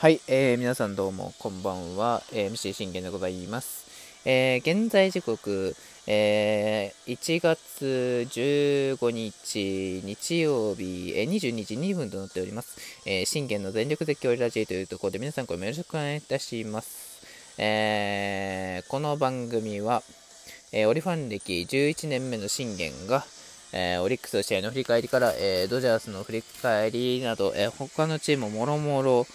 はい、えー、皆さんどうもこんばんは、えー、MC 信玄でございます。えー、現在時刻、えー、1月15日日曜日、えー、22時2分となっております。えー、信玄の全力絶叫ラジオというところで皆さんこれもよろしくお願いいたします。えー、この番組は、えー、オリファン歴11年目の信玄が、えー、オリックスの試合の振り返りから、えー、ドジャースの振り返りなど、えー、他のチームもろもろ、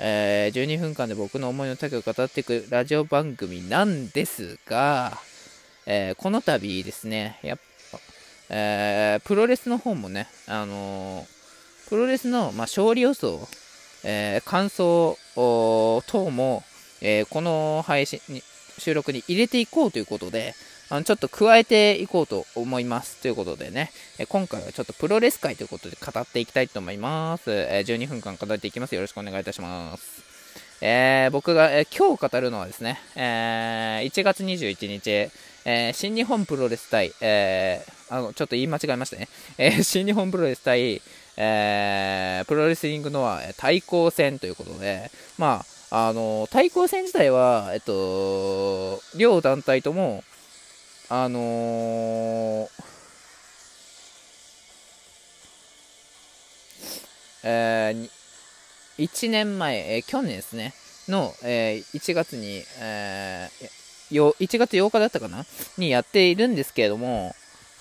えー、12分間で僕の思いの丈を語っていくラジオ番組なんですが、えー、この度ですね、やっぱ、えー、プロレスの方もね、あのプロレスの、まあ、勝利予想、え感想等も、えこの配信に収録に入れていこうということで、あのちょっと加えていこうと思います。ということでね、え今回はちょっとプロレス界ということで語っていきたいと思います。え12分間語っていきます。よろしくお願いいたします。えー、僕が、えー、今日語るのはですね、えー、1月21日、え新日本プロレス対、えあのちょっと言い間違えましたね、え新日本プロレス対、えプロレスリングの対抗戦ということで、まあ、あの対抗戦自体は、えっと、両団体とも、あのー、えー、1年前、えー、去年ですね、の、えー、1月に、えー、よ1月8日だったかな？にやっているんですけれども、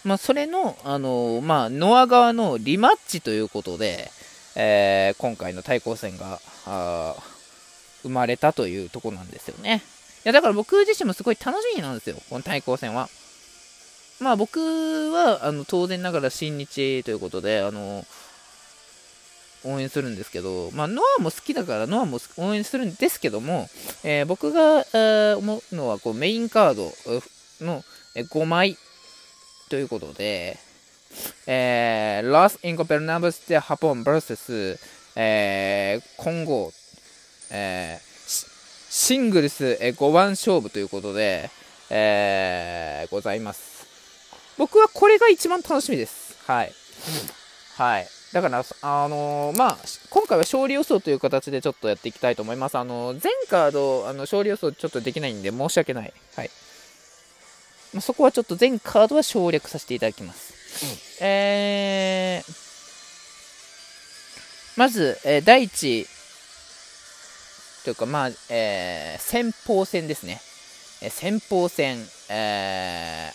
まあ、それの、あのー、まあ、ノア側のリマッチということで、えー、今回の対抗戦が、生まれたというとこなんですよね。や、だから僕自身もすごい楽しみなんですよ、この対抗戦は。まあ僕は、あの、当然ながら新日ということで、あの、応援するんですけど、まあ、ノアも好きだからノアも応援するんですけども、えー、僕が、え、思うのはこうメインカードの5枚ということで、えー、ラス・インコペルナブス・テ・ハポン vs、えー、混合、えー、シングルス、え5番勝負ということで、えー、ございます。僕はこれが一番楽しみです。はい。はい。だから、あのー、まあ、今回は勝利予想という形でちょっとやっていきたいと思います。あのー、前カード、あの勝利予想ちょっとできないんで申し訳ない。はい。まあ、そこはちょっと全カードは省略させていただきます。うん、えー、まず、えー、第一というか、まあ、えー、先鋒戦ですね。えー、先鋒戦、え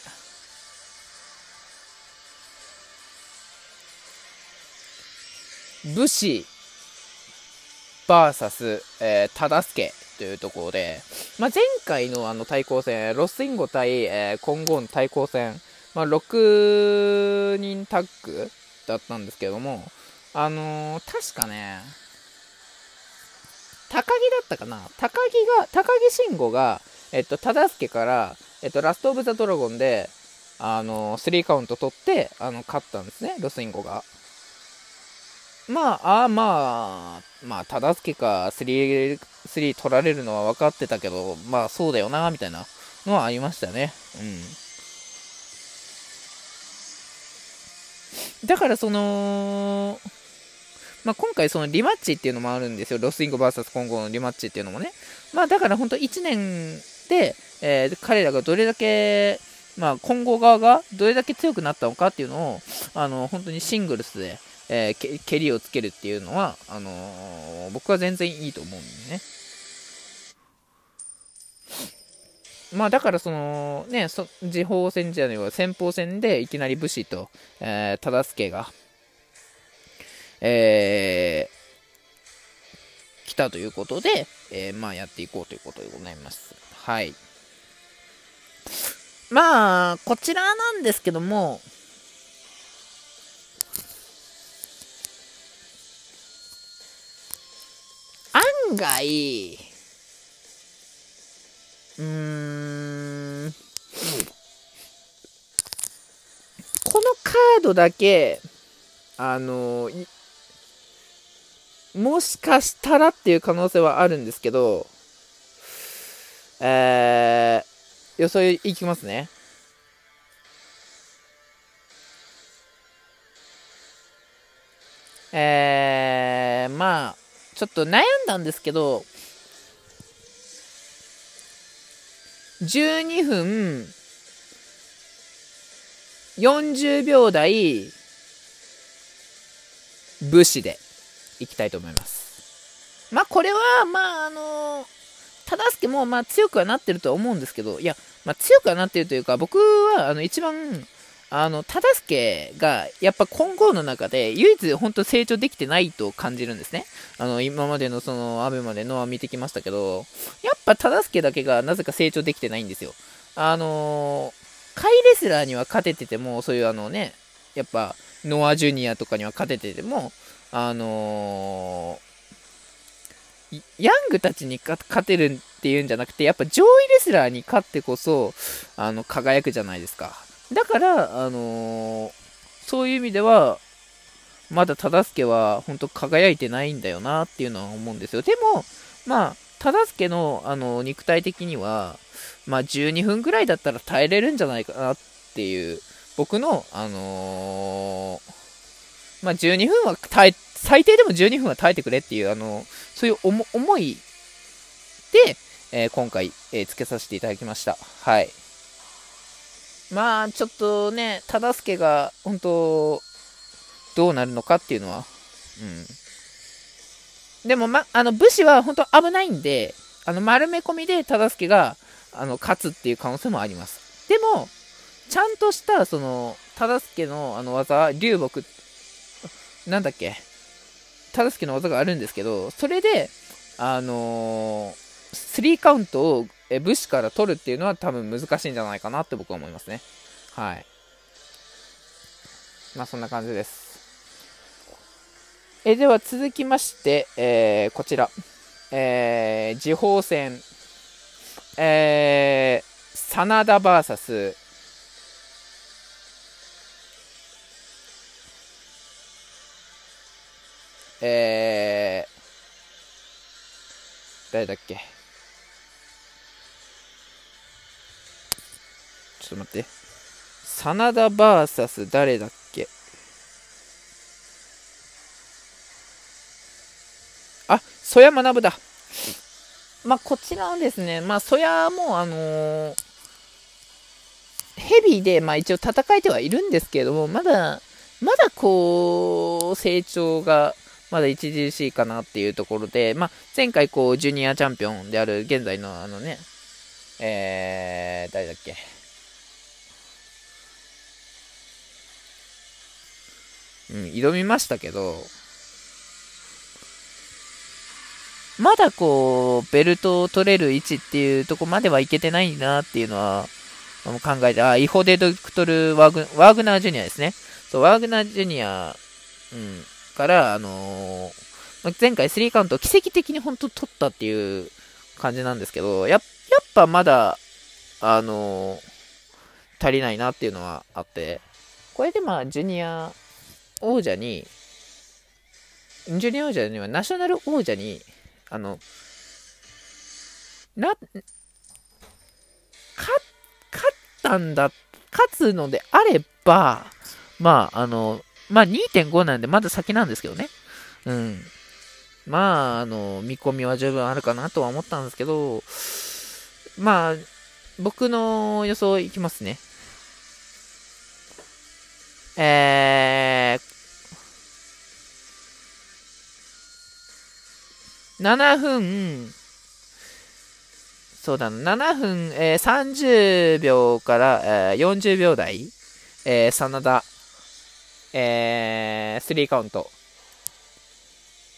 ー、武士 VS、えー、忠助というところで、まあ、前回のあの対抗戦、ロスインゴ対、えー、混合の対抗戦、まあ、6人タッグだったんですけども、あのー、確かね、高木だったかな？高木が、高木慎吾が、えっと、忠助から、えっと、ラストオブザドラゴンで、あのー、3カウント取って、あの、勝ったんですね、ロスインゴが。まあ、あまあ、まあ、忠助か3、3取られるのは分かってたけど、まあ、そうだよな、みたいなのはありましたね。うん。だから、その、まあ、今回そのリマッチっていうのもあるんですよ。ロスインゴ VS 今後のリマッチっていうのもね。まあ、だから本当1年で、えー、彼らがどれだけ、まあ、今後側がどれだけ強くなったのかっていうのを、あの、本当にシングルスで、えー、蹴りをつけるっていうのは、あのー、僕は全然いいと思うんでね。まあだからそのね、そ時報戦じゃないわ、先鋒戦でいきなり武士と、えー、忠相が、えー、来たということで、えー、まあやっていこうということでございます。はい。まあ、こちらなんですけども、案外、うーん、このカードだけ、あの、もしかしたらっていう可能性はあるんですけど、えー、予想いきますね。えー、まあ、ちょっと悩んだんですけど、12分40秒台武士でいきたいと思います。まあこれは、まああの忠助もまあ強くはなってるとは思うんですけど、いや、まあ、強くはなってるというか、僕はあの一番、あの、忠助がやっぱ今後の中で唯一本当成長できてないと感じるんですね。あの、今までのその、アベまでのは見てきましたけど、やっぱ忠助だけがなぜか成長できてないんですよ。あのカイレスラーには勝ててても、そういうあのね、やっぱ、ノア・ジュニアとかには勝ててても、あのー、ヤングたちに勝てるっていうんじゃなくて、やっぱ上位レスラーに勝ってこそ、あの、輝くじゃないですか。だから、あのー、そういう意味では、まだ忠助は本当輝いてないんだよなっていうのは思うんですよ。でも、まあ、忠助のあの肉体的には、まあ、12分ぐらいだったら耐えれるんじゃないかなっていう、僕の、あのー、まあ、12分は耐え、最低でも12分は耐えてくれっていう、あの、そういう思いで、えー、今回、えー、つけさせていただきました。はい。まあ、ちょっとね、忠助が、本当どうなるのかっていうのは、うん。でも、ま、あの、武士は本当危ないんで、あの、丸め込みで忠助が、あの、勝つっていう可能性もあります。でも、ちゃんとした、その、忠助のあの技、流木、なんだっけ、忠助の技があるんですけど、それで、あのー、3カウントを武士から取るっていうのは多分難しいんじゃないかなって僕は思いますね。はい。まあそんな感じです。えでは続きまして、えー、こちら。えー、時報戦。えー、真田 VS えー、誰だっけ？ちょっと待って。真田 VS 誰だっけ？あ、曽山学だ。まあ、こちらはですね、まあ、そやも、あのー、ヘビーで、まあ、一応戦えてはいるんですけれども、まだ、まだこう、成長が、まだ著しいかなっていうところで、まあ、前回こう、ジュニアチャンピオンである、現在のあのね、えー、誰だっけ？うん、挑みましたけど、まだこう、ベルトを取れる位置っていうとこまではいけてないなっていうのは、考えて、あ、イホデドクトルワーグワーグナージュニアですね。そう、ワーグナージュニア、うん、から、あのー、前回3カウント奇跡的に本当取ったっていう感じなんですけど、やっぱまだ、あのー、足りないなっていうのはあって、これでまあ、ジュニア王者に、ジュニア王者にはナショナル王者にあの、な、勝ったんだ、勝つのであれば、まあ、あの、まあ2.5なんでまだ先なんですけどね。うん。まあ、あの、見込みは十分あるかなとは思ったんですけど、まあ、僕の予想いきますね。えー、7分、そうだな、7分、えー、30秒から、えー、40秒台、えー、真田、えー、3カウント、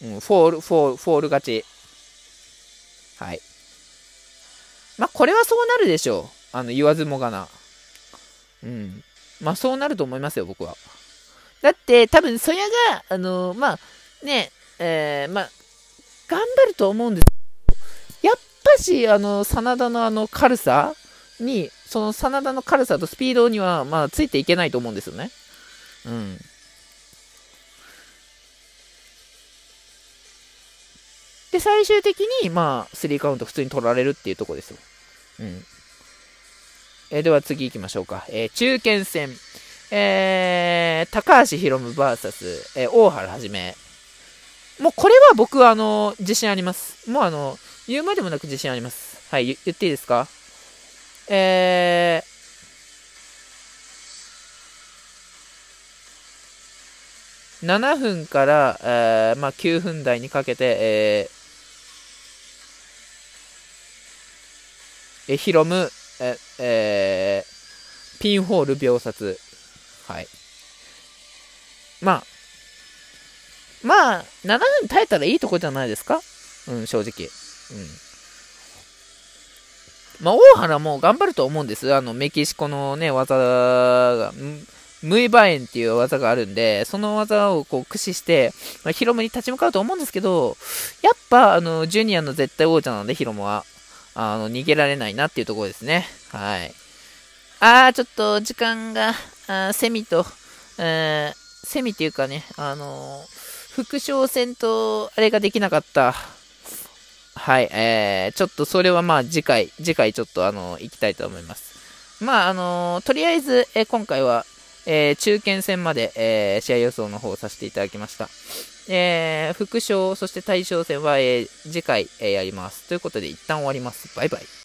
うん、フォール、フォール、フォール勝ち。はい。まあ、これはそうなるでしょう。あの、言わずもがな。うん。まあ、そうなると思いますよ、僕は。だって、多分、そやが、あのまあ、ね、えー、まあ、頑張ると思うんですやっぱし、あの、真田のあの軽さに、その真田の軽さとスピードには、まあ、ついていけないと思うんですよね。うん。で、最終的に、まあ、3カウント普通に取られるっていうとこですよ。うん。え、では次行きましょうか。えー、中堅戦。えー、高橋宏夢 VS、えー、大原はじめ。もうこれは僕はあの、自信あります。もうあの、言うまでもなく自信あります。はい、言っていいですか？えー、7分から、えー、まあ、9分台にかけて、えー、えヒロム、ええー、ピンホール秒殺。はい。まあ、まあ、7分耐えたらいいとこじゃないですか？うん、正直。うん。まあ、大原も頑張ると思うんです。あの、メキシコのね、技が、ムイバエンっていう技があるんで、その技をこう駆使して、まあ、ヒロムに立ち向かうと思うんですけど、やっぱ、あの、ジュニアの絶対王者なので、ヒロムは、あの、逃げられないなっていうところですね。はい。あー、ちょっと、時間が、セミと、えー、セミっていうかね、あのー、副将戦と、あれができなかった。はい、えー、ちょっとそれはまあ次回、次回ちょっとあの、行きたいと思います。まああのとりあえず、え今回は、えー、中堅戦まで、えー、試合予想の方をさせていただきました。えー、副賞、そして対象戦は、え、次回、え、やります。ということで一旦終わります。バイバイ。